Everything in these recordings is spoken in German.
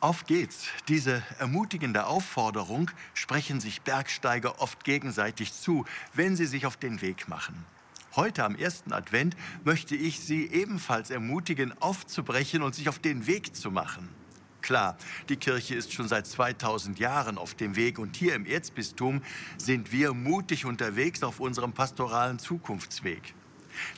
Auf geht's. Diese ermutigende Aufforderung sprechen sich Bergsteiger oft gegenseitig zu, wenn sie sich auf den Weg machen. Heute am ersten Advent möchte ich Sie ebenfalls ermutigen, aufzubrechen und sich auf den Weg zu machen. Klar, die Kirche ist schon seit 2000 Jahren auf dem Weg und hier im Erzbistum sind wir mutig unterwegs auf unserem pastoralen Zukunftsweg.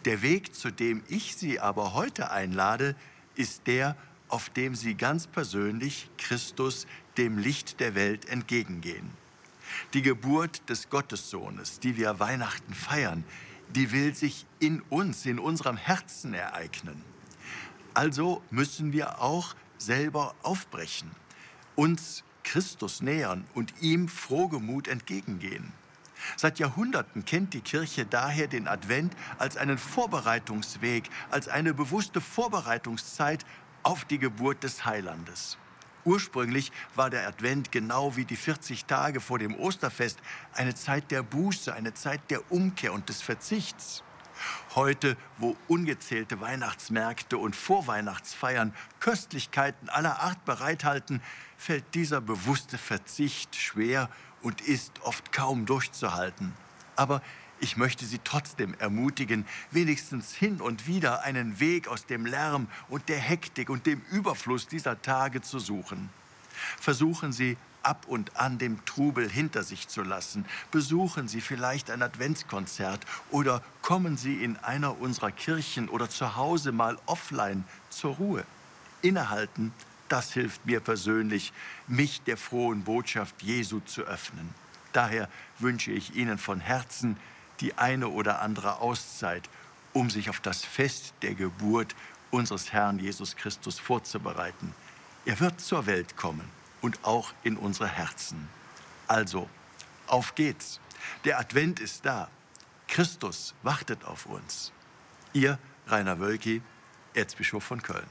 Der Weg, zu dem ich Sie aber heute einlade, ist der, auf dem sie ganz persönlich Christus, dem Licht der Welt, entgegengehen. Die Geburt des Gottessohnes, die wir Weihnachten feiern, die will sich in uns, in unserem Herzen ereignen. Also müssen wir auch selber aufbrechen, uns Christus nähern und ihm frohgemut entgegengehen. Seit Jahrhunderten kennt die Kirche daher den Advent als einen Vorbereitungsweg, als eine bewusste Vorbereitungszeit auf die Geburt des Heilandes. Ursprünglich war der Advent genau wie die 40 Tage vor dem Osterfest eine Zeit der Buße, eine Zeit der Umkehr und des Verzichts. Heute, wo ungezählte Weihnachtsmärkte und Vorweihnachtsfeiern Köstlichkeiten aller Art bereithalten, fällt dieser bewusste Verzicht schwer und ist oft kaum durchzuhalten. Aber ich möchte Sie trotzdem ermutigen, wenigstens hin und wieder einen Weg aus dem Lärm und der Hektik und dem Überfluss dieser Tage zu suchen. Versuchen Sie ab und an dem Trubel hinter sich zu lassen. Besuchen Sie vielleicht ein Adventskonzert oder kommen Sie in einer unserer Kirchen oder zu Hause mal offline zur Ruhe. Innehalten, das hilft mir persönlich, mich der frohen Botschaft Jesu zu öffnen. Daher wünsche ich Ihnen von Herzen die eine oder andere Auszeit, um sich auf das Fest der Geburt unseres Herrn Jesus Christus vorzubereiten. Er wird zur Welt kommen und auch in unsere Herzen. Also, auf geht's. Der Advent ist da. Christus wartet auf uns. Ihr Rainer Wölki, Erzbischof von Köln.